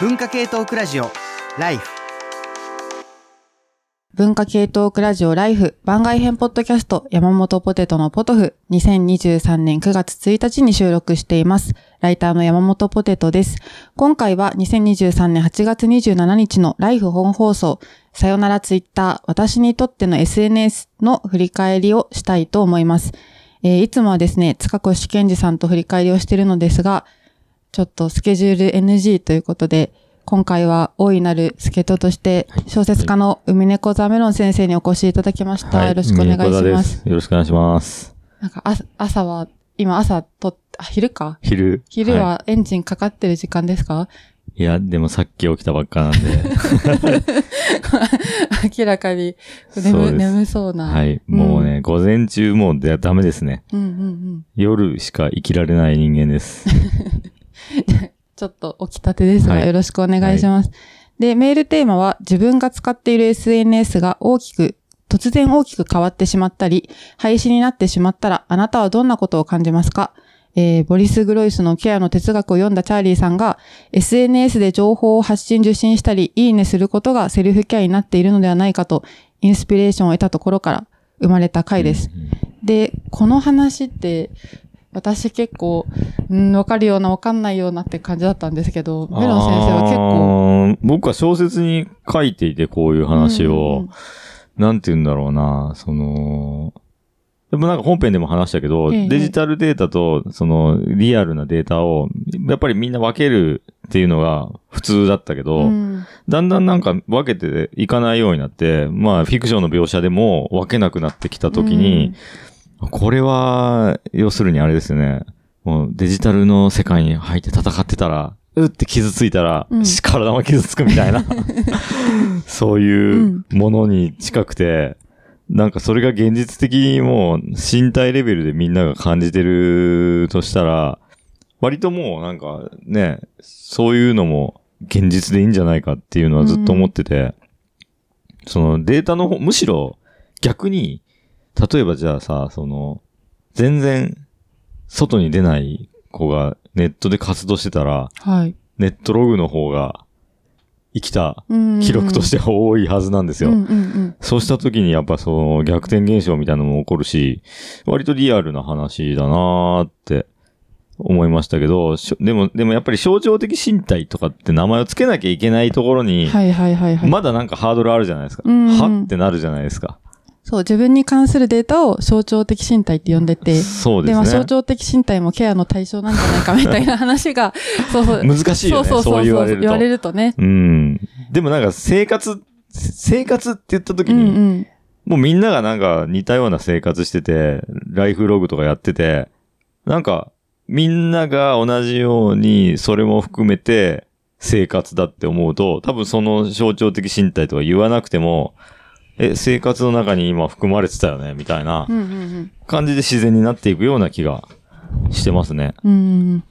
文化系トークラジオライフ文化系トークラジオライフ番外編ポッドキャスト山本ポテトのポトフ2023年9月1日に収録しています。ライターの山本ポテトです。今回は2023年8月27日のライフ本放送さよならツイッター私にとっての SNS の振り返りをしたいと思います。えーいつもはですね、塚越健二さんと振り返りをしているのですが、ちょっとスケジュール NG ということで、今回は大いなる助っ人として、小説家の海猫ザメロン先生にお越しいただきました。よろしくお願いしま。ですよろしくお願いします。なんか朝朝は、今朝とっ、あ、昼か昼。昼いはエンジンかかってる時間ですか、いや、でもさっき起きたばっかなんで。明らかに眠眠そうな。はい。もうね、午前中もうでダメですね。うん。うんうんうん。夜しか生きられない人間です。ちょっと起きたてですが、はいよろしくお願いします。で、メールテーマは自分が使っている SNS が大きく、突然大きく変わってしまったり、廃止になってしまったら、あなたはどんなことを感じますか？えーボリス・グロイスのケアの哲学を読んだチャーリーさんが、SNS で情報を発信受信したり、いいねすることがセルフケアになっているのではないかと、インスピレーションを得たところから生まれた回です。で、この話って、私結構、うん、わかるようなわかんないようなって感じだったんですけど、メロン先生は結構、構。僕は小説に書いていて、こういう話うんうんを、うん。なんて言うんだろうな、その、でもなんか本編でも話したけど、ええ。デジタルデータと、その、リアルなデータを、やっぱりみんな分けるっていうのが普通だったけど、うん。だんだんなんか分けていかないようになって、まあフィクションの描写でも分けなくなってきたときに、これは、要するにあれですよね。もうデジタルの世界に入って戦ってたら、うって傷ついたら、うん。体も傷つくみたいな、そういうものに近くて、なんかそれが現実的にもう身体レベルでみんなが感じてるとしたら、割ともうなんかね、そういうのも現実でいいんじゃないかっていうのはずっと思ってて、そのデータの方、むしろ逆に、例えばじゃあさ、その、全然外に出ない子がネットで活動してたら、はい。ネットログの方が生きた記記録としては多いはずなんですよ。そうした時にやっぱその逆転現象みたいなのも起こるし、割とリアルな話だなーって思いましたけど、でも、でもやっぱり象徴的身体とかって名前を付けなきゃいけないところに。まだなんかハードルあるじゃないですか。うんはってなるじゃないですか。そう、自分に関するデータを象徴的身体って呼んでて、で、そうですね。まあ象徴的身体もケアの対象なんじゃないかみたいな話が、そうそう。難しいよね。そう言われると。言われるとね。うん。でもなんか生活、生活って言った時うんに、うん。もうみんながなんか似たような生活してて、ライフログとかやってて、なんかみんなが同じようにそれも含めて生活だって思うと、多分その象徴的身体とか言わなくても、え、生活の中に今含まれてたよね、みたいなうんうん感じで自然になっていくような気がしてますね。うん。うん。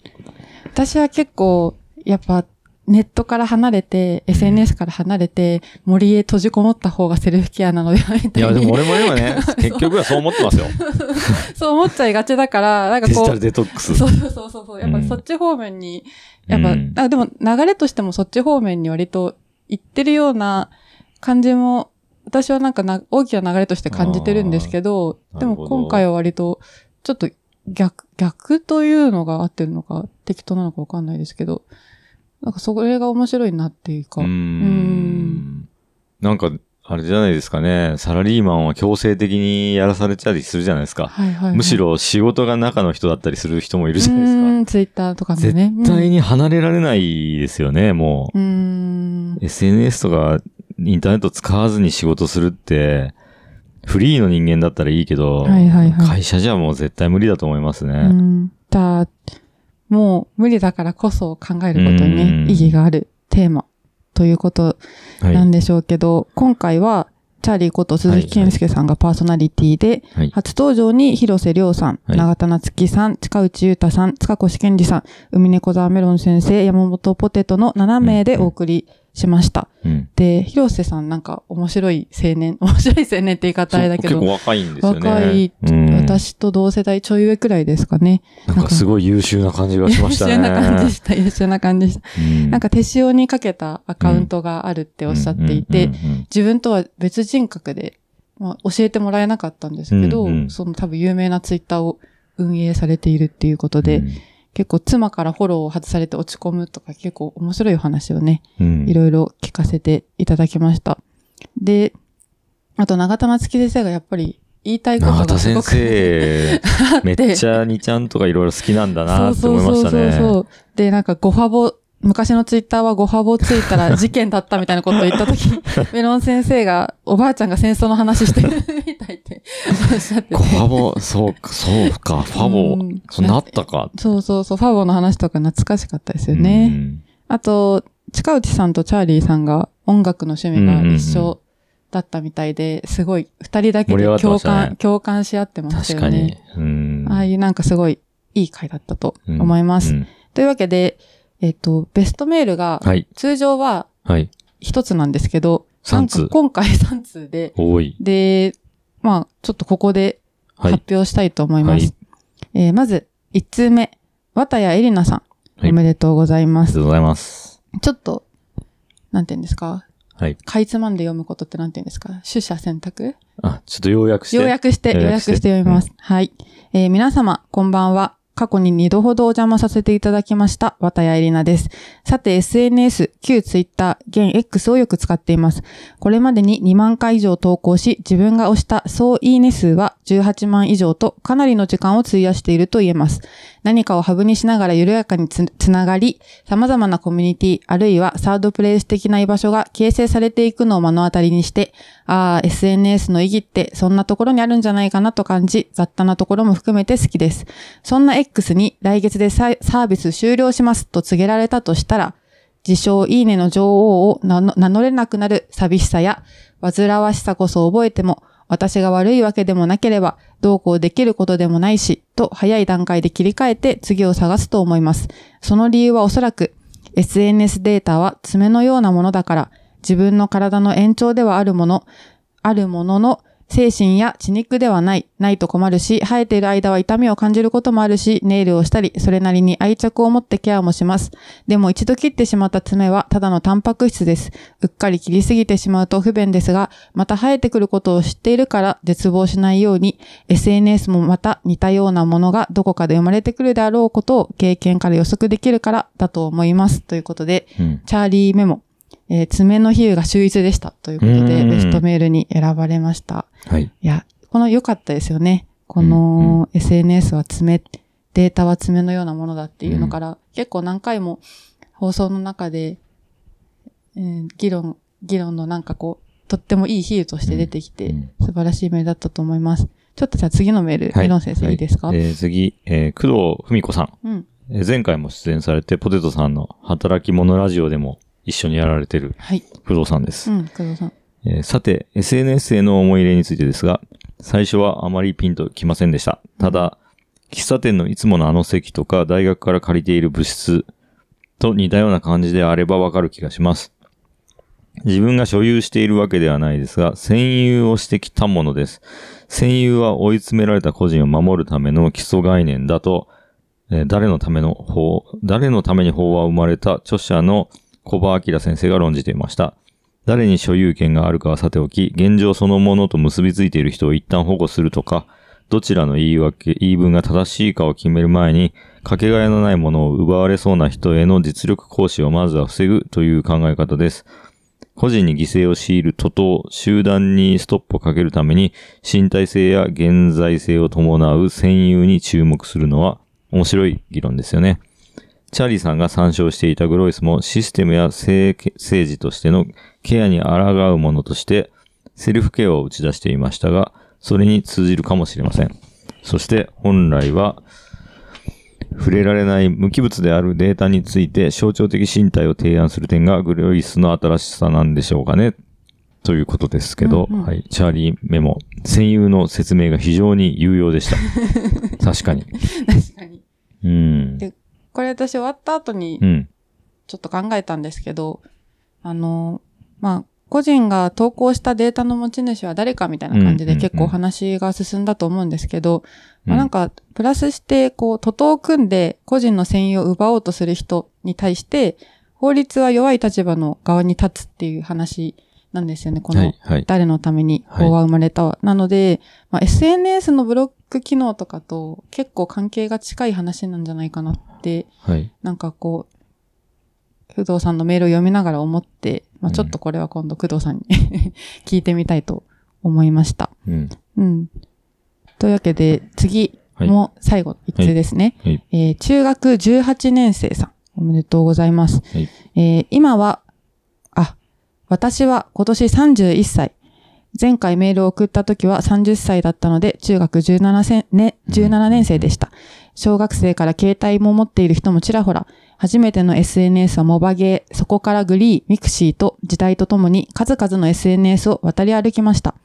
私は結構、やっぱ、ネットから離れて、SNS から離れて、森へ閉じこもった方がセルフケアなのではみたいに。いや、でも俺も今ね、結局はそう思ってますよ。そう思っちゃいがちだから、なんかこうデジタル、デトックス。そうそうそうそう。やっぱうんそっち方面に、やっぱ、うんあでも流れとしてもそっち方面に割と行ってるような感じも、私はなんかな大きな流れとして感じてるんですけど、でも今回は割と、ちょっと逆、逆というのが合ってるのか、適当なのかわかんないですけど、なんかそれが面白いなっていうか、うーん。なんか、あれじゃないですかね。サラリーマンは強制的にやらされたりするじゃないですか。はいはいはい、むしろ仕事が中の人だったりする人もいるじゃないですか。うん、ツイッターとかもね。絶対に離れられないですよね、もうん。うんう。SNS とかインターネット使わずに仕事するって、フリーの人間だったらいいけど、はいはいはい会社じゃもう絶対無理だと思いますね。うん。じゃあ、もう無理だからこそ考えることにうんね、意義があるテーマということはい。なんでしょうけど、今回は、チャーリーこと鈴木健介さんがパーソナリティで、はい。初登場に広瀬亮さん、はい永田夏樹さん、近内裕太さん、塚越健二さん、海猫沢メロン先生、山本ポテトの7名でお送りしました。うん。で、広瀬さんなんか面白い青年、面白い青年って言い方あれだけど結構、若いんですよね。若い、うん、私と同世代ちょい上くらいですかね。なんかすごい優秀な感じがしましたね。優秀な感じでした、優秀な感じでした。うんなんか手塩にかけたアカウントがあるっておっしゃっていて、自分とは別人格で、まあ、教えてもらえなかったんですけど、うんうんその多分有名なツイッターを運営されているっていうことで、うん結構妻からフォローを外されて落ち込むとか結構面白いお話をね、うんいろいろ聞かせていただきました。で、あと長田松木先生がやっぱり言いたいことがすごく 生、めっちゃにちゃんとかいろいろ好きなんだなって思いましたね。そうそうそうそう。で、なんかごファボ、昔のツイッターはごファボついたら 事件だったみたいなことを言ったとき、メロン先生が、おばあちゃんが戦争の話してるみたいっておっしゃってて。ファボ、そうか、そうか、ファボうん、そうなったか。そうそうそう、ファボの話とか懐かしかったですようね。んあと、近内さんとチャーリーさんが音楽の趣味が一緒だったみたいで、すごい二人だけで共したね感、共感し合ってました確よね。かに。うんああいうなんかすごいいい回だったとうん思います。うんというわけで、えっと、ベストメールが、はい。通常ははい。一つなんですけど、三通今回3通で、多い。で、まあ、ちょっとここではい。発表したいと思います。はいえーまず、1通目、綿谷エリナさん、はいおめでとうございあます。りがとうございます。ちょっと、なんて言うんですか？はい。かいつまんで読むことってなんて言うんですか？取捨選択？あ、ちょっと要約して。要約して、要要約して読みます。はい。えー皆様、こんばんは。過去に2度ほどお邪魔させていただきました、綿谷エリナです。さて、SNS、旧 Twitter、現 X をよく使っています。これまでに2万回以上投稿し、自分が押した総いいね数は18万以上と、かなりの時間を費やしていると言えます。何かをハブにしながら緩やかにつつながり、様々なコミュニティ、あるいはサードプレイス的な居場所が形成されていくのを目の当たりにして、ああ、SNS の意義ってそんなところにあるんじゃないかなと感じ、雑多なところも含めて好きです。そんな X に来月でサービス終了しますと告げられたとしたら、自称いいねの女王を名乗れなくなる寂しさや煩わしさこそ覚えても、私が悪いわけでもなければ、どうこうできることでもないし、と早い段階で切り替えて次を探すと思います。その理由はおそらく、SNS データは爪のようなものだから、自分の体の延長ではあるもの、あるものの、精神や血肉ではない、ないと困るし、生えている間は痛みを感じることもあるし、ネイルをしたり、それなりに愛着を持ってケアもします。でも一度切ってしまった爪はただのタンパク質です。うっかり切りすぎてしまうと不便ですが、また生えてくることを知っているから絶望しないように、SNS もまた似たようなものがどこかで生まれてくるであろうことを経験から予測できるからだと思います。ということで、うん。チャーリーメモ、えー爪の比喩が秀逸でした。ということで、うんベストメールに選ばれました。はい。いや、この良かったですよね。こうんうの SNS は爪、データは爪のようなものだっていうのから、結構何回も放送の中で、えー議論、議論のなんかこう、とってもいい比喩として出てきて、うん素晴らしいメールだったと思います。ちょっとじゃあ次のメール、はい。メロン先生いいですか、はえー次、えー工藤文子さん。うん。えー前回も出演されて、ポテトさんの働き者ラジオでも一緒にやられてるはい。工藤さんです。うん、工藤さん。えーさて、SNS への思い入れについてですが、最初はあまりピンときませんでした。ただ、喫茶店のいつものあの席とか、大学から借りている部室と似たような感じであればわかる気がします。自分が所有しているわけではないですが、占有をしてきたものです。占有は追い詰められた個人を守るための基礎概念だと、えー誰のための法、誰のために法は生まれた著者の小葉明先生が論じていました。誰に所有権があるかはさておき、現状そのものと結びついている人を一旦保護するとか、どちらの言い訳、言い分が正しいかを決める前に、かけがえのないものを奪われそうな人への実力行使をまずは防ぐという考え方です。個人に犠牲を強いる徒党、集団にストップをかけるために、身体性や現在性を伴う占有に注目するのは面白い議論ですよね。チャーリーさんが参照していたグロイスもシステムや政政治としてのケアに抗うものとしてセルフケアを打ち出していましたが、それに通じるかもしれません。そして本来は触れられない無機物であるデータについて象徴的身体を提案する点がグロイスの新しさなんでしょうかね。ということですけど、うんうんはい。チャーリーメモ、占有の説明が非常に有用でした。確かに。確かに。うん。でこれ私終わった後にうん。ちょっと考えたんですけど、あの、まあ、個人が投稿したデータの持ち主は誰かみたいな感じで結構話が進んだと思うんですけど、まあ、なんか、プラスして、こう、徒党を組んで個人の占有を奪おうとする人に対して、法律は弱い立場の側に立つっていう話なんですよね。この、誰のために法は生まれた、はい、なので、まあ、SNS のブロック機能とかと結構関係が近い話なんじゃないかなって、はい、なんかこう、不動さんのメールを読みながら思って、まあ、ちょっとこれは今度工藤さんに 聞いてみたいと思いました。うん。うん。というわけで、次も最後、一通ですね、はいはい、えー、中学18年生さん、おめでとうございます。はい、えー、今は私は今年31歳。前回メールを送った時は30歳だったので、中学17年,、ね、17年生でした。小学生から携帯も持っている人もちらほら、初めての SNS はモバゲー、そこから GREE、mixiと時代とともに数々の SNS を渡り歩きました。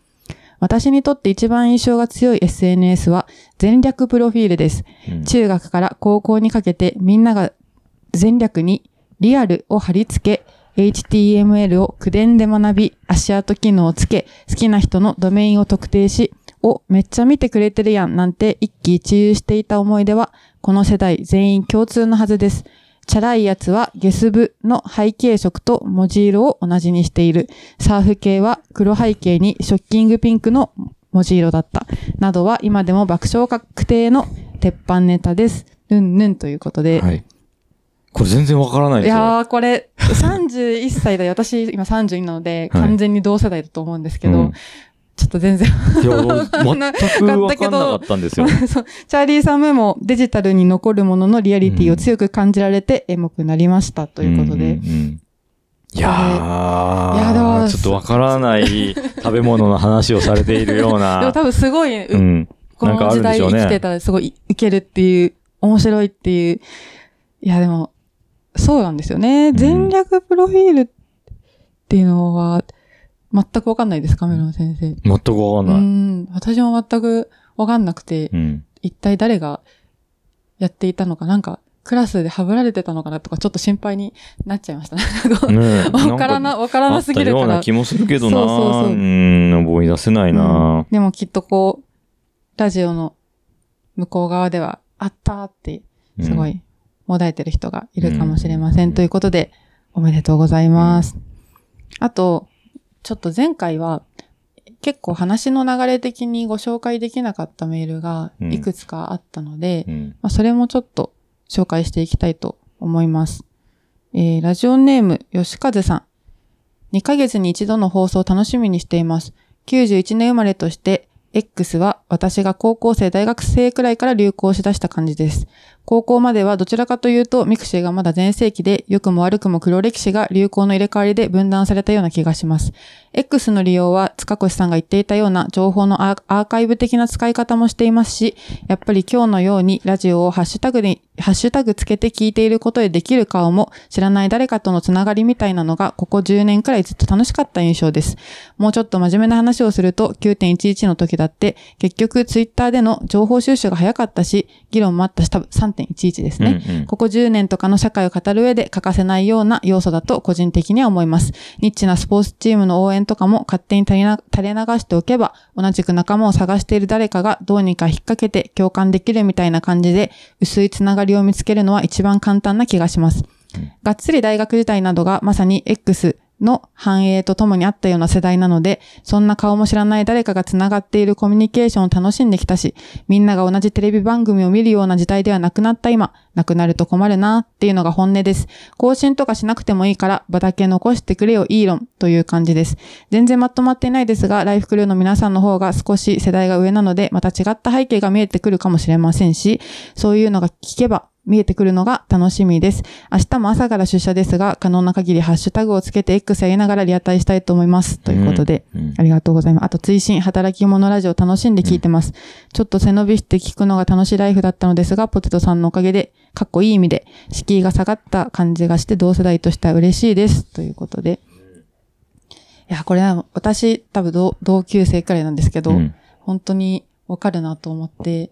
私にとって一番印象が強い SNS は前略プロフィールです。うん、中学から高校にかけてみんなが全略にリアルを貼り付け、HTML を口伝で学び、足跡機能をつけ、好きな人のドメインを特定し、お、めっちゃ見てくれてるやんなんて一喜一憂していた思い出は、この世代全員共通のはずです。チャラいやつはゲス部の背景色と文字色を同じにしている。サーフ系は黒背景にショッキングピンクの文字色だった。などは今でも爆笑確定の鉄板ネタです。うんぬんということで。はい。これ全然わからないですよ。いやー、これ、31歳で、私今32なので、完全に同世代だと思うんですけど、うんちょっと全然。いや、全くわかんなかったんですよ。そう。チャーリーさんメモ、デジタルに残るもののリアリティを強く感じられて、エモくなりましたということで。うんうんうん、いやー、いやでもちょっとわからない食べ物の話をされているような。でも多分すごい、うん、この時代生きてたらすごいいけるっていう、面白いっていう。いやでも、そうなんですよね。全略プロフィールっていうのは、全くわかんないです、カメラの先生。全くわかんない。うん。私も全くわかんなくて、うん、一体誰がやっていたのか、なんか、クラスでハブられてたのかなとか、ちょっと心配になっちゃいました ね。わからな、わからなすぎるから。ような気もするけどな。そうそうそう。うん、思い出せないな、うん、でもきっとこう、ラジオの向こう側では、あったって、すごいもだえてる人がいるかもしれません。ということで、おめでとうございます。あと、ちょっと前回は、結構話の流れ的にご紹介できなかったメールがいくつかあったので、うんまあ、それもちょっと紹介していきたいと思います。えー、ラジオネーム、吉風さん。2ヶ月に一度の放送を楽しみにしています。91年生まれとして、X は私が高校生、大学生くらいから流行しだした感じです。高校まではどちらかというと mixiがまだ全盛期で良くも悪くも黒歴史が流行の入れ替わりで分断されたような気がします。X の利用は塚越さんが言っていたような情報のアーカイブ的な使い方もしていますし、やっぱり今日のようにラジオをハッシュタグに、ハッシュタグつけて聞いていることでできる顔も知らない誰かとのつながりみたいなのがここ10年くらいずっと楽しかった印象です。もうちょっと真面目な話をすると9.11の時だって結局ツイッターでの情報収集が早かったし、議論もあったし多分3.11ですね、うんうん。ここ10年とかの社会を語る上で欠かせないような要素だと個人的には思います。ニッチなスポーツチームの応援とかも勝手に垂れ流しておけば、同じく仲間を探している誰かがどうにか引っ掛けて共感できるみたいな感じで、薄いつながりを見つけるのは一番簡単な気がします。がっつり大学時代などがまさに X の繁栄とともにあったような世代なので、そんな顔も知らない誰かが繋がっているコミュニケーションを楽しんできたし、みんなが同じテレビ番組を見るような時代ではなくなった今、なくなると困るなっていうのが本音です。更新とかしなくてもいいから場だけ残してくれよイーロンという感じです。全然まとまっていないですが、ライフクルーの皆さんの方が少し世代が上なので、また違った背景が見えてくるかもしれませんし、そういうのが聞けば見えてくるのが楽しみです。明日も朝から出社ですが、可能な限りハッシュタグをつけて X やりながらリアタイしたいと思います。ということで、うんうん、ありがとうございます。あと、追伸、働き者ラジオ楽しんで聞いてます。うん、ちょっと背伸びして聞くのが楽しいライフだったのですが、ポテトさんのおかげで、かっこいい意味で、敷居が下がった感じがして、同世代としては嬉しいです。ということで。いや、これは私、多分同級生くらいなんですけど、本当にわかるなと思って、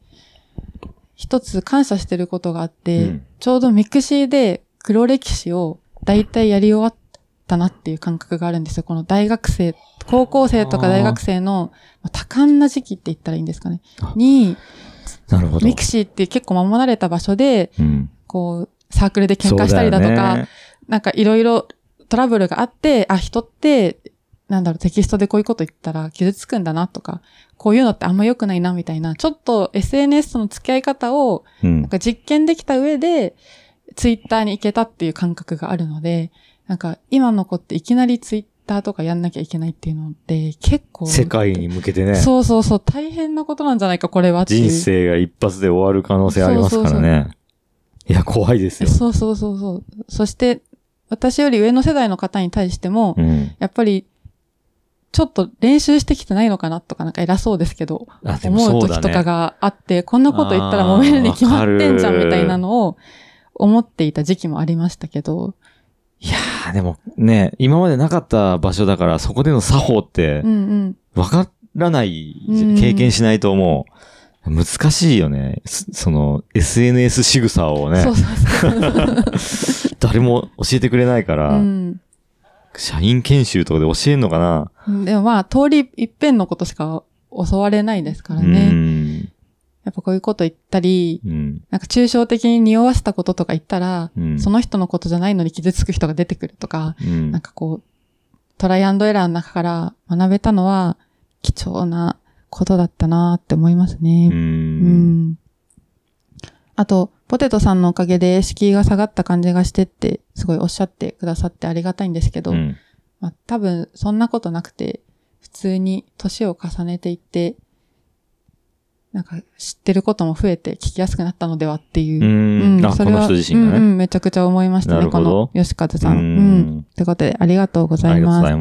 一つ感謝してることがあって、うん、ちょうど mixiで黒歴史を大体やり終わったなっていう感覚があるんですよ。この大学生、高校生とか大学生のまあ多感な時期って言ったらいいんですかねあ。に、なるほど。 mixiって結構守られた場所で、うん。こう、サークルで喧嘩したりだとか、ねなんかいろいろトラブルがあって、あ、人って、なんだろう、テキストでこういうこと言ったら傷つくんだなとか、こういうのってあんま良くないなみたいな、ちょっと SNS との付き合い方をうんなん。か実験できた上で、ツイッターに行けたっていう感覚があるので、なんか今の子っていきなりツイッターとかやんなきゃいけないっていうのって結構、世界に向けてね、そうそうそう、大変なことなんじゃないか、これは。人生が一発で終わる可能性ありますからね。いや、怖いですよ。そうそうそうそう。そして、私より上の世代の方に対しても、うん。やっぱり、ちょっと練習してきてないのかなとかなんか偉そうですけど、思そう。時とかがあって、こんなこと言ったら揉めるに決まってんじゃんみたいなのを思っていた時期もありましたけど、いやー、でもね、今までなかった場所だから、そこでの作法ってうん、うん。わからない、うん経験しないと思う。難しいよね。すその、SNS 仕草をねそう、そうそう。誰も教えてくれないから、うん。社員研修とかで教えんのかな？でもまあ、通り一遍のことしか教われないですからうね。ん。やっぱこういうこと言ったり、うん。なんか抽象的に匂わせたこととか言ったら、うん。その人のことじゃないのに傷つく人が出てくるとか、うんなんかこう、トライアンドエラーの中から学べたのは貴重なことだったなって思いますう。ね。うんん。あと、ポテトさんのおかげで敷居が下がった感じがしてって、すごいおっしゃってくださってありがたいんですけど、うん。まあ多分そんなことなくて、普通に年を重ねていって、なんか知ってることも増えて聞きやすくなったのではっていうう。ん。あ、この人自身がね。うんうん、めちゃくちゃ思いましたね、この吉和さん。ううんん。ということで、ありがとうございますありが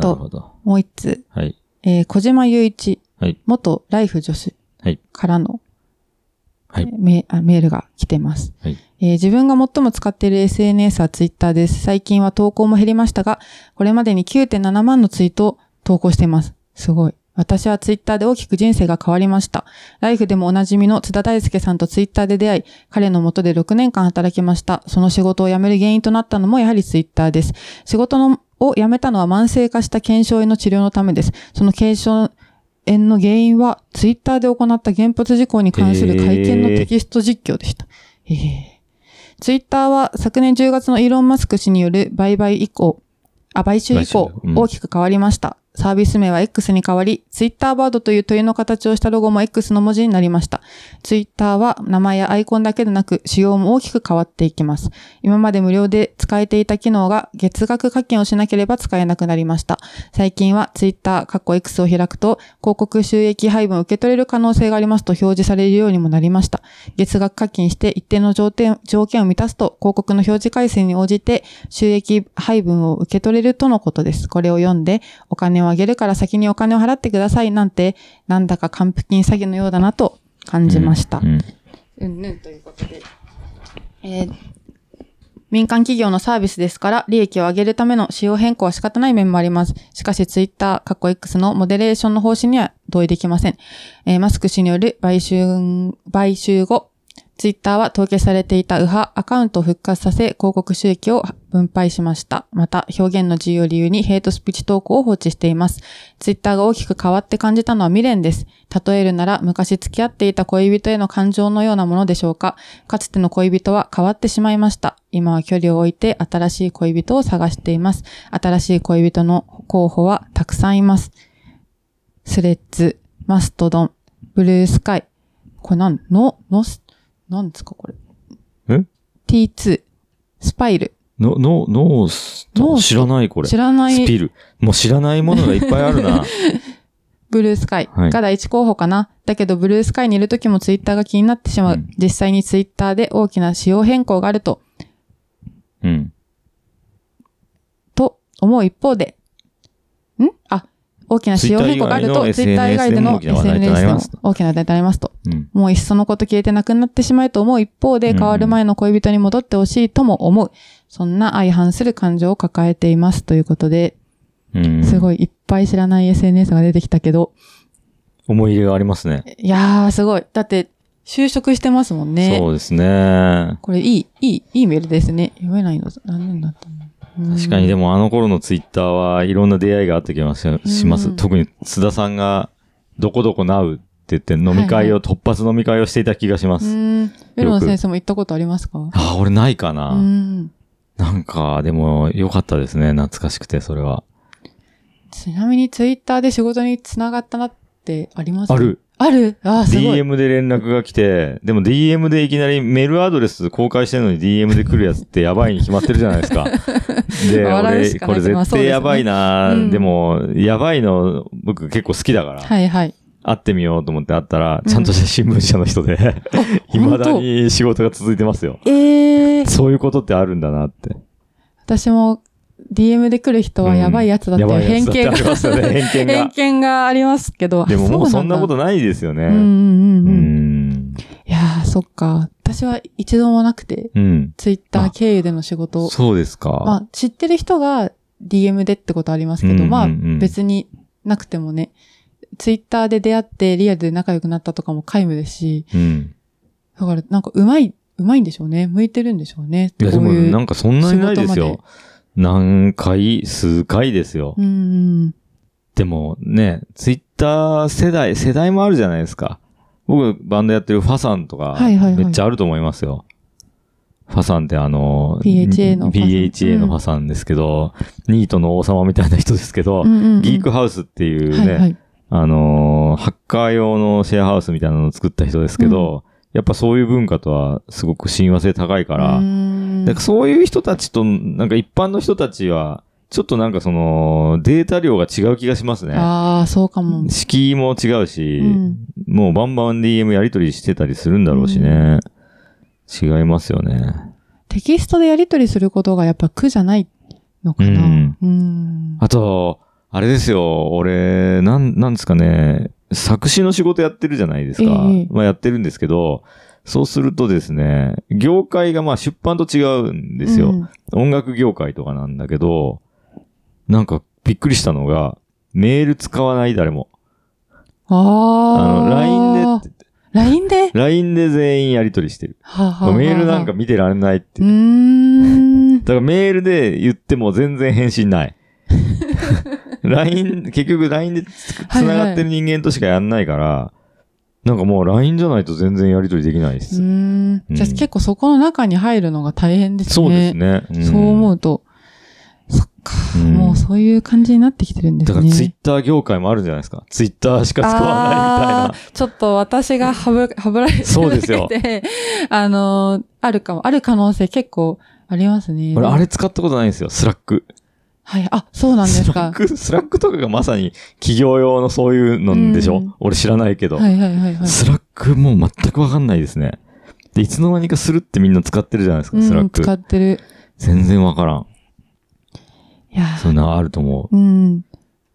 とうござ。います。あと。もう一つ、はい。えー小島雄一、はい元ライフ女子はいからの、はいえーメールが来てます、はいえー自分が最も使っている SNS はツイッターです。最近は投稿も減りましたが、これまでに9.7万のツイートを投稿しています。すごい。私はツイッターで大きく人生が変わりました。ライフでもおなじみの津田大介さんとツイッターで出会い、彼の下で6年間働きました。その仕事を辞める原因となったのもやはりツイッターです。仕事のを辞めたのは慢性化した腱鞘炎の治療のためです。その腱鞘炎の原因は、ツイッターで行った原発事故に関する会見のテキスト実況でした。へえツイッターは昨年10月のイーロン・マスク氏による売買以降、あ、買収以降大きく変わりました。サービス名は X に変わり、ツイッターバードという鳥の形をしたロゴも X の文字になりました。ツイッターは名前やアイコンだけでなく、仕様も大きく変わっていきます。今まで無料で使えていた機能が月額課金をしなければ使えなくなりました。最近はツイッター、カッコ X を開くと、広告収益配分を受け取れる可能性がありますと表示されるようにもなりました。月額課金して一定の条件条件を満たすと、広告の表示回数に応じて収益配分を受け取れるとのことです。これを読んで、お金をあげるから先にお金を払ってくださいなんて、なんだか還付金詐欺のようだなと感じました。うん。うんぬんということで。えー民間企業のサービスですから、利益を上げるための仕様変更は仕方ない面もあります。しかし、ツイッター、カッコ X のモデレーションの方針には同意できません。えーマスク氏による買収、買収後、ツイッターは凍結されていた右派アカウントを復活させ、広告収益を分配しました。また、表現の自由を理由にヘイトスピーチ投稿を放置しています。ツイッターが大きく変わって感じたのは未練です。例えるなら、昔付き合っていた恋人への感情のようなものでしょうか。かつての恋人は変わってしまいました。今は距離を置いて新しい恋人を探しています。新しい恋人の候補はたくさんいます。スレッズ、マストドン、ブルースカイ。これなん、の、のす、なんですかこれ？え ?T2、スパイル。の、の、ノースノース？知らないこれ。知らないスピル。もう知らないものがいっぱいあるな。ブルースカイはいが第一候補かな。だけど、ブルースカイにいる時もツイッターが気になってしまう。うん実際にツイッターで大きな仕様変更があると、うん。と思う一方で、ん？あ、大きな仕様変更があると、ツイッター以外での SNS でも大きな話題となりますと大きな話題となりますと。うん。もういっそのこと消えてなくなってしまえと思う一方で、うん変わる前の恋人に戻ってほしいとも思う。そんな相反する感情を抱えています。ということで、うん。すごいいっぱい知らない SNS が出てきたけど、思い入れがありますね。いやー、すごい。だって、就職してますもんね。そうですね。これいい、いい、いいメールですね。読めないの残念だったな。確かにでも。もあの頃のツイッターはいろんな出会いがあった気がしします。うん特に津田さんがどこどこなうって言って飲み会を、はいは突発飲み会をしていた気がしまうす。ん。ベロの先生も行ったことありますか？あ、俺ないかな。うん。なんか、でも良かったですね。懐かしくて、それは。ちなみにツイッターで仕事に繋がったなってあります？ある。あるあー、すごい。DM で連絡が来て、でも DM でいきなりメールアドレス公開してるのに DM で来るやつってやばいに決まってるじゃないですか。で、俺、これ絶対やばいな、うんでも、やばいの僕結構好きだから、はいはい。会ってみようと思って会ったら、うんちゃんとした新聞社の人で、未本当だに仕事が続いてますよ。ええー、そういうことってあるんだなって。私も DM で来る人はやばいやつだって偏見がつだってありますよね、偏見が偏。見がありますけど。でももうそんなこととないですよね。うんうんうんううん。ん。いやー、そっか。私は一度もなくて、うん。ツイッター経由での仕事を。そうですか。まあ、知ってる人が DM でってことありますけど、うんうんうんまあ、別になくてもね、ツイッターで出会ってリアルで仲良くなったとかも皆無ですし、うん。だからなんかうまい、うまいんでしょうね。向いてるんでしょうね。いや、でもこういうなんかそんなにないですよ。何回、数回ですよ。うんうん。でもね、ツイッター世代、世代もあるじゃないですか。僕、バンドやってるファさんとか、めっちゃあると思いますよ。ファさんってあの、PHA のファさん PHA のファさんですけど、ニートの王様みたいな人ですけど、うんうんうんギークハウスっていうね、はいはい。あのーハッカー用のシェアハウスみたいなのを作った人ですけど、やっぱそういう文化とはすごく親和性高いから、だからそういう人たちと、なんか一般の人たちは、ちょっとなんかその、データ量が違う気がしますね。ああ、そうかも。敷居も違うし、うんもうバンバン DM やり取りしてたりするんだろうしね。違いますよね。テキストでやり取りすることがやっぱ苦じゃないのかな。うんうん。あと、あれですよ、俺、なん、なんですかね、作詞の仕事やってるじゃないですか。ええまあやってるんですけど、そうするとですね、業界がまあ出版と違うんですよ。うん音楽業界とかなんだけど、なんかびっくりしたのが、メール使わない誰も。ああ。あの、LINE でって LINE で？LINE で全員やり取りしてる。はあはメールなんか見てられないって。うーん。だからメールで言っても全然返信ない。LINE、結局 LINE でつつながってる人間としかやんないから、なんかもう LINE じゃないと全然やり取りできないでうす。ーん。じゃあ結構そこの中に入るのが大変ですね。そうですね。んそう思うと。そっか。うんもうそういう感じになってきてるんですね。だからツイッター業界もあるんじゃないですか。ツイッターしか使わないみたいなちょっと私がはぶ、はぶられてるそうですよ あのーあるかも、ある可能性結構ありますね。俺、あれ使ったことないんですよ。 Slack。はい。あ、そうなんですか。 Slack、 Slackとかがまさに企業用のそういうのでしょ、うん俺知らないけど。はいはいはいはい。スラックもう全くわかんないですね。で、いつの間にかするってみんな使ってるじゃないですか、スラうん、ック。使ってる。全然わからん。いやそんなのあると思う。ーうん。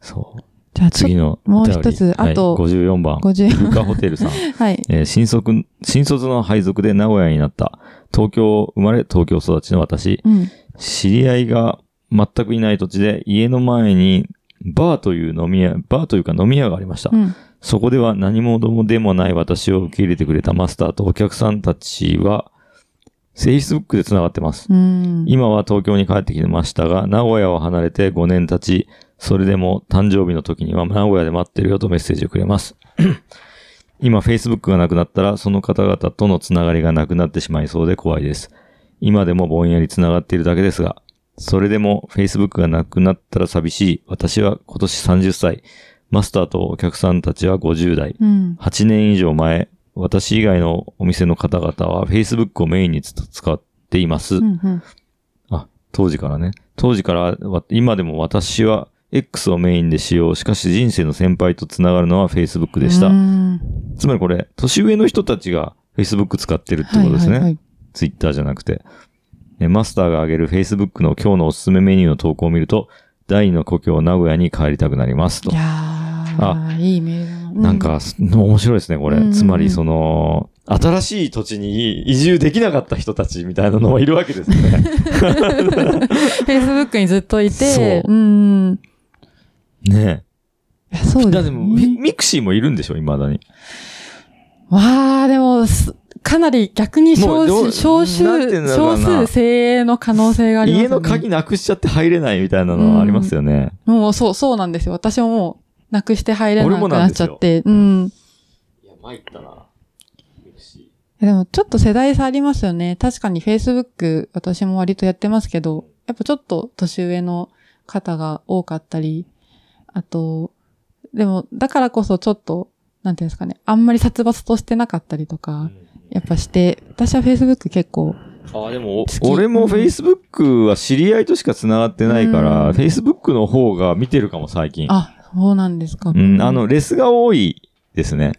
そう。じゃあ次のもう一つあとはい、54番。と、50ルカホテルさん。はい。えー新卒、新卒の配属で名古屋になった。東京生まれ、東京育ちの私。うん。知り合いが全くいない土地で、家の前に、バーという飲み屋、バーというか飲み屋がありました。うん。そこでは何者でもない私を受け入れてくれたマスターとお客さんたちは、Facebook で繋がってます。うん。今は東京に帰ってきてましたが、名古屋を離れて5年経ち、それでも誕生日の時には名古屋で待ってるよとメッセージをくれます。今 Facebook がなくなったら、その方々とのつながりがなくなってしまいそうで怖いです。今でもぼんやりつながっているだけですが、それでも Facebook がなくなったら寂しい。私は今年30歳。マスターとお客さんたちは50代。うん。8年以上前、私以外のお店の方々は Facebook をメインにつ使っています。うん。うん。あ、当時からね。当時からわ、今でも私は X をメインで使用。しかし人生の先輩とつながるのは Facebook でした。うんつまりこれ、年上の人たちが Facebook 使ってるってことですね。はいはいはい Twitter じゃなくて。ねマスターが挙げる Facebook の今日のおすすめメニューの投稿を見ると、第二の故郷名古屋に帰りたくなりますとい。やー、いいメール。うなん、か、面白いですね、これ。うんうんうんつまり、その、新しい土地に移住できなかった人たちみたいなのもいるわけですね。Facebook にずっといて、そううん。いねやそうえ。だですってもうミ、クシーもいるんでしょ、未だに。わー、でも、すかなり逆に少数、少数、少数精鋭の可能性がありますよね。家の鍵なくしちゃって入れないみたいなのはありますよね。もうそう、そうなんですよ。私ももう、なくして入れなくなっちゃって。うん。いや、参ったな。でもちょっと世代差ありますよね。確かに Facebook 私も割とやってますけど、やっぱちょっと年上の方が多かったり、あと、でもだからこそちょっと、なんていうんですかね、あんまり殺伐としてなかったりとか、やっぱして、私は Facebook 結構、あ、でも、俺も Facebook は知り合いとしか繋がってないから、うん Facebook の方が見てるかも、最近。あ、そうなんですか。うん、あの、レスが多いですね。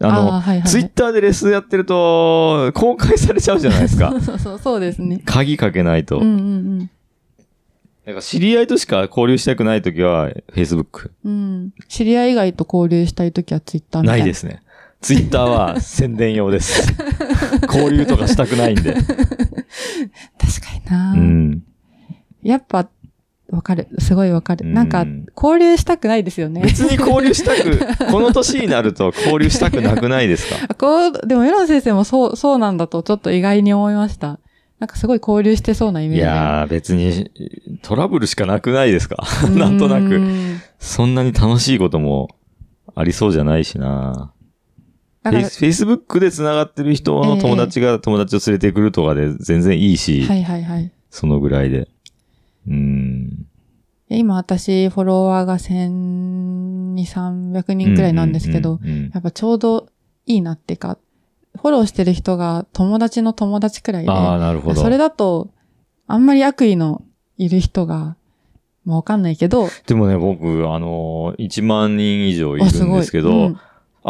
あの、あはいはいツイッターでレスやってると、公開されちゃうじゃないですかそ。う そうそう、そうですね。鍵かけないと。うんうんなんか知り合いとしか交流したくないときは、Facebook。うん。うん。知り合い以外と交流したいときは Twitter みたいな。ないですね。ツイッターは宣伝用です。交流とかしたくないんで。確かにな、うん。やっぱ、わかる。すごいわかる。うんなんか、交流したくないですよね。別に交流したく、この年になると交流したくなくないですか？こう、でも、エロン先生もそう、そうなんだと、ちょっと意外に思いました。なんかすごい交流してそうなイメーいジ。やー、別にトラブルしかなくないですか？う なんとなうく。んそんなに楽しいこともありそうじゃないしな。だから、Facebook で繋がってる人の友達が友達を連れてくるとかで全然いいし、はいはいはい。そのぐらいで。うーん。今私、フォロワーが1200、300人くらいなんですけど、やっぱちょうどいいなっていうか、フォローしてる人が友達の友達くらいで、ああ、なるほど。それだと、あんまり悪意のいる人が、まあわかんないけど、でもね、僕、あのー、1万人以上いる。んですけど、うん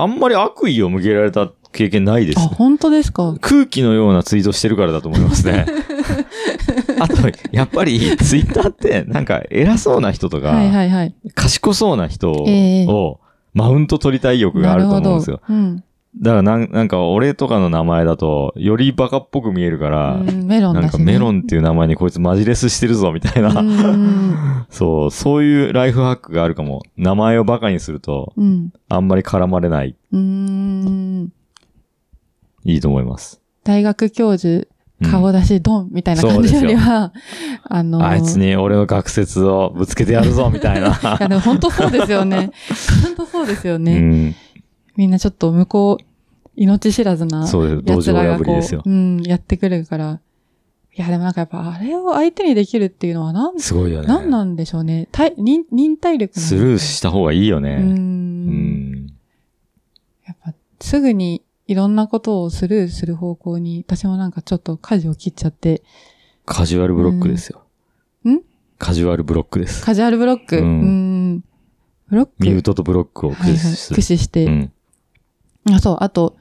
あんまり悪意を向けられた経験ないですあ、ね。本当ですか？空気のようなツイートしてるからだと思いますね。あと、やっぱりツイッターってなんか偉そうな人とか、はいはいはい。賢そうな人ええをマウント取りたい欲があると思うんですよ。うん。だからなんなんか俺とかの名前だとよりバカっぽく見えるから、うんメロンね。なんかメロンっていう名前にこいつマジレスしてるぞみたいな、うん。そう、そういうライフハックがあるかも。名前をバカにするとうん。あんまり絡まれない。うん。いいと思います。大学教授、うん顔出しドンみたいな感じよりは、あのーあいつに俺の学説をぶつけてやるぞみたいな。いやでも本当そうですよね。本当そうですよね。うん、みんなちょっと向こう、命知らずなそうです。道場奴らがこ破りですよう、。うん、やってくるから。いや、でもなんかやっぱあれを相手にできるっていうのはなん、すごいよね。なんなんでしょうね。体忍忍耐力スルーした方がいいよう。ね。うんん。やっぱ、すぐにいろんなことをスルーする方向に、私もなんかちょっと舵を切っちゃって、カジュアルブロックですよ。うんん？カジュアルブロックです。カジュアルブロック？ううんん。ブロック？ミュートとブロックを駆はいはい。駆使して。うん。あ、そう、あと、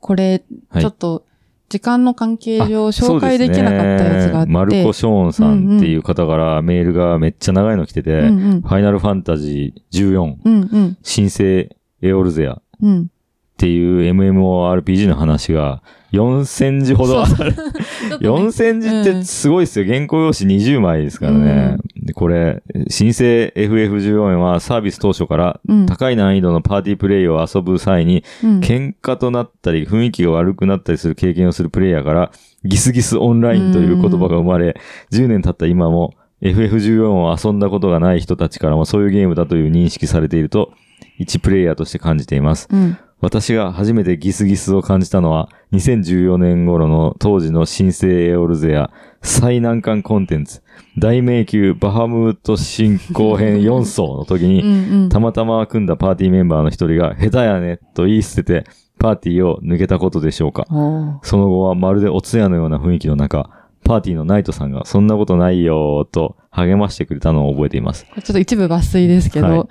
これ、はいちょっと、時間の関係上あ紹介できなかったやつがあって。マルコ・ショーンさんっていう方からメールがめっちゃ長いの来てて、うんうんファイナルファンタジー14、うんうん。新生エオルゼアっうん。ていう MMORPG の話が4000字ほどある。ちょっとね4000字ってすごいですよ。原稿用紙20枚ですからね。で、これ、新生 FF14 はサービス当初からうん高い難易度のパーティープレイを遊ぶ際に、うん喧嘩となったり、雰囲気が悪くなったりする経験をするプレイヤーから、ギスギスオンラインという言葉が生まれ、10年経った今も、FF14 を遊んだことがない人たちからもそういうゲームだという認識されていると、一プレイヤーとして感じています。うん。私が初めてギスギスを感じたのは、2014年頃の当時の新生エオルゼア最難関コンテンツ、大迷宮バハムート進行編4層の時に、うんうん。たまたま組んだパーティーメンバーの一人が、下手やねと言い捨てて、パーティーを抜けたことでしょうか。その後はまるでお通夜のような雰囲気の中、パーティーのナイトさんが、そんなことないよーと励ましてくれたのを覚えています。ちょっと一部抜粋ですけど、はい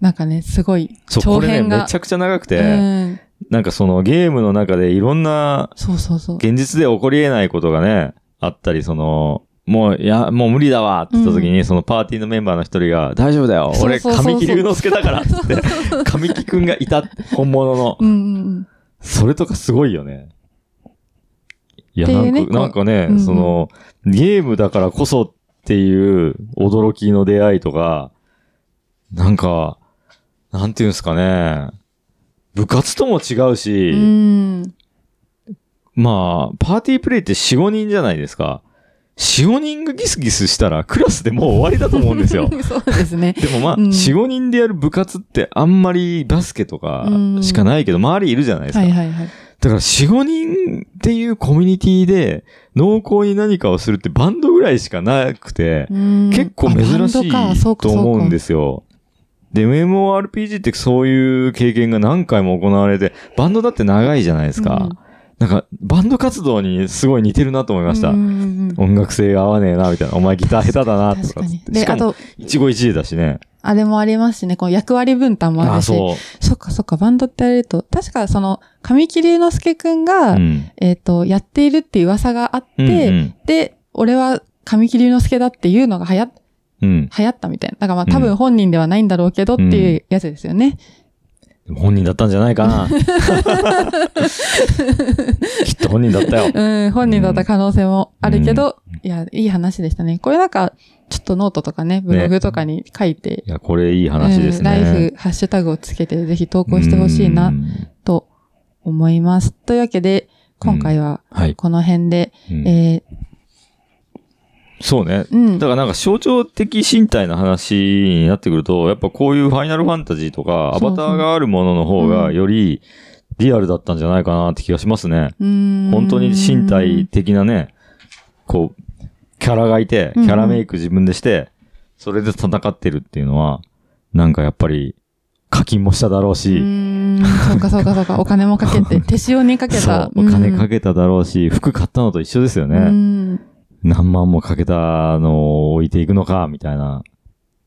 なんかね、すごい、そう、これね、長編が。めちゃくちゃ長くて、うん。なんかそのゲームの中でいろんなそうそうそう。現実で起こり得ないことがね、あったり、その、もう、いや、もう無理だわって言った時に、そのパーティーのメンバーの一人が、大丈夫だよ俺、神木隆之介だからっつって、神木くんがいた、本物の。うんうんうん。それとかすごいよね。いや、なんか、なんかね、うんその、ゲームだからこそっていう驚きの出会いとか、なんか、なんていうんですかね、部活とも違うし、うん。まあ、パーティープレイって4、5人じゃないですか。4、5人がギスギスしたらクラスでもう終わりだと思うんですよ。そうですね。でもまあ、うん4、5人でやる部活ってあんまりバスケとかうんしかないけど、周りいるじゃないですか。はいはいはい。だから4、5人っていうコミュニティで濃厚に何かをするってバンドぐらいしかなくて、結構珍しいと思うんですすよ。で、MMORPG ってそういう経験が何回も行われて、バンドだって長いじゃないですか。なんか、バンド活動にすごい似てるなと思いました。音楽性が合わねえな、みたいな。お前ギター下手だな、とか。で、あと、一期一会だしね。あれもありますしね、この役割分担もああるし。そう。そっかそっか、バンドってやると、確かその、神木隆之介くんが、うん。えっ、と、やっているっていう噂があって、うんうんで、俺は神木隆之介だっていうのが流行っうん。流行ったみたいな。だからまあ多分本人ではないんだろうけどっていうやつですよね。本人だったんじゃないかな。きっと本人だったよ。うん、本人だった可能性もあるけど、いや、いい話でしたね。これなんか、ちょっとノートとかね、ブログとかに書いて、いや、これいい話ですね。うんライフ、ハッシュタグをつけて、ぜひ投稿してほしいなう、んと思います。というわけで、今回は、はい。この辺で、うんえそうね。ー、うんだ。からなんか象徴的身体の話になってくると、やっぱこういうファイナルファンタジーとか、アバターがあるものの方がよりリアルだったんじゃないかなって気がしますね。本本当に身体的なね、こう、キャラがいて、キうんうんャラメイク自分でして、それで戦ってるっていうのは、なんかやっぱり課金もしただろううし、ーん、そうかそうかそうか、お金もかけて、手塩にかけたそう。、お金かけけただろうし、服買ったのと一緒ですよね。うん何万もかけたのを置いていくのか、みたいな。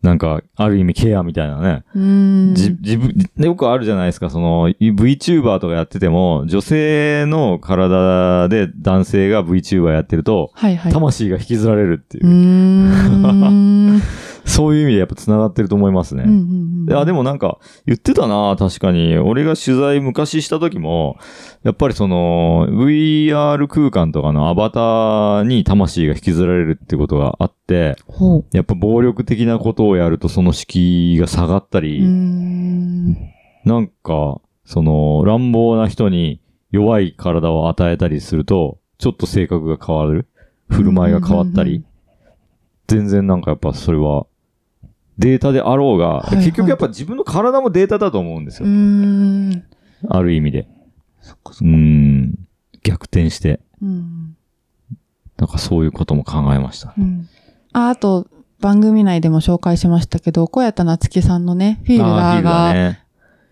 なんか、ある意味ケアみたいなね。自分、でよくあるじゃないですか、その、VTuber とかやってても、女性の体で男性が VTuber やってると、はいはい。魂が引きずられるっていうう。そういう意味でやっぱ繋がってると思いますね。うんうんうんいや、でもなんか、言ってたな、確かに。俺が取材昔した時も、やっぱりその、VR 空間とかのアバターに魂が引きずられるってことがあって。やっぱ暴力的なことをやるとその敷居が下がったり、ん。なんか、その、乱暴な人に弱い体を与えたりすると、ちょっと性格が変わる。振る舞いが変わったり。全然なんかやっぱそれは、データであろうが、はいはい結局やっぱ自分の体もデータだと思うんですよ。ん。ある意味で。そっかうそっか。ん。逆転して。うん。なんかそういうことも考えました。うん。あ、あと、番組内でも紹介しましたけど、小谷田夏樹さんのね、フィールダーが。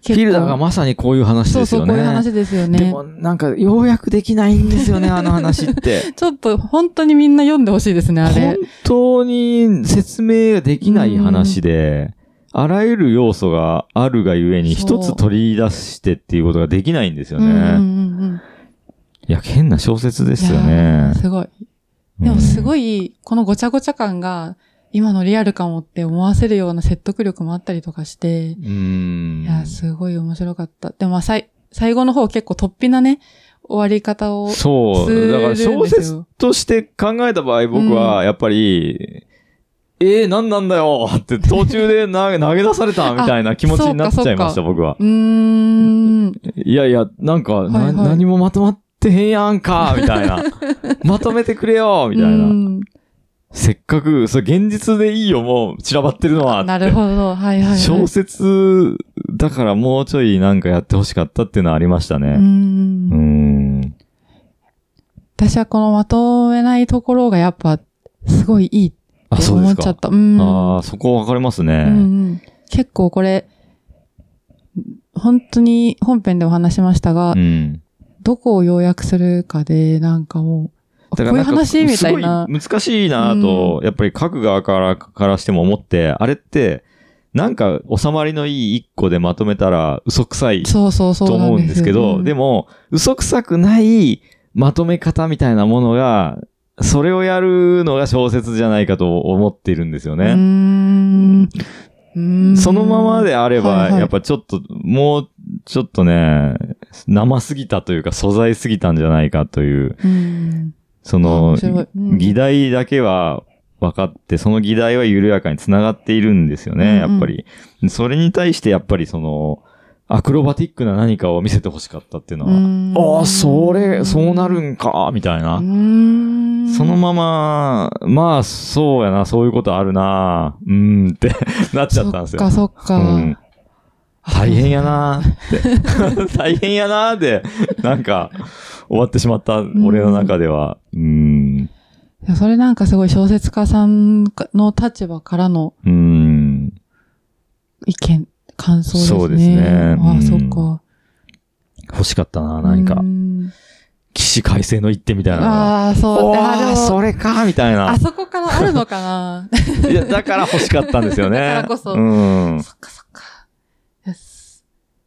フィルダーがまさにこういう話そうそう、ですよね。こういう話ですよね。でもなんかようやくできないんですよね、あの話って。ちょっと本当にみんな読んでほしいですね、あ本れ。当に説明ができない話で、あらゆる要素があるがゆえにそう一つ取り出してっていうことができないんですよね。うんうんうんうん。いや、変な小説ですよねー。すごい。でもすごい。い、このごちゃごちゃ感が、今のリアルかもって思わせるような説得力もあったりとかして、うん。いや、すごい面白かった。でもまあ、さい最後の方結構突飛なね、終わり方を。そう。だから小説として考えた場合、僕はやっぱり、えー、何なんだよって途中で投げ 投げ出されたみたいな気持ちになっちゃいました、あ僕は。うーん。いやいや、なんか、なはいはい何もまとまってへんやんか、みたいな。まとめてくれよ、みたいな。うんせっかく、それ現実でいいよ、もう散らばってるのは。なるほど。はいはい、はい。小説だからもうちょいなんかやってほしかったっていうのはありましたう。ね。うんん。私はこのまとめないところがやっぱ、すごいいいって思っちゃっ。た。うん。ああ、そこ分かりますうんうね。ん、結構これ、本当に本編でお話しましたが、うん。どこを要約するかで、なんかもう、あこういう話みたいな。す。ごい難しいなと、やっぱり書く側からからしても思って、あれって、なんか収まりのいい一個でまとめたら嘘くさいそうそうそうと思うんですけど、うんでも、嘘くさくないまとめ方みたいなものが、それをやるのが小説じゃないかと思っているんですよね。そのままであれば、はいはい。やっぱちょっと、もうちょっとね、生すぎたというか素材すぎたんじゃないかという、うんその議題だけは分かって、その議題は緩やかにつながっているんですよね、うんうんやっぱり。それに対してやっぱりその、アクロバティックな何かを見せてほしかったっていうのは、んああ、それ、そうなるんか、みたいな。そのまま、まあ、そうやな、そういうことあるな、うーんって なっちゃったんですよ。そっかそっか。うん大変やなーって。大変やなーで、なんか、終わってしまった、俺の中では。うーん。いや、それなんかすごい小説家さんの立場からのうーん。意見、感想ですね。そうですねああ、うんそっか。欲しかったな、何かう。ん起死回生の一手みたいな。ああ、そう。おいやでもー、それか、みたいなあ。そこからあるのかな いや、だから欲しかったんですよね。だからこそうん。そっかそっか。だか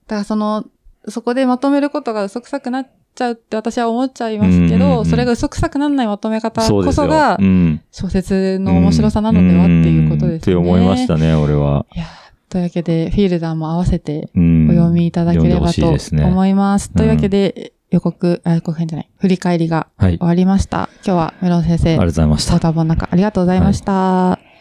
らその、そこでまとめることが嘘くさくなっちゃうって私は思っちゃいますけど、うんうんうんそれが嘘くさくならないまとめ方。こそがうん。小説の面白さなのではっていうことですね。んって思いましたね、俺は。いや、というわけで、フィールダーも合わせてうん。お読みいただければと思います。うんというわけで、予告、あ、予告編じゃない、振り返りがはい。終わりました。今日はメロン先生ありがとう、ございました中ありがとうございました。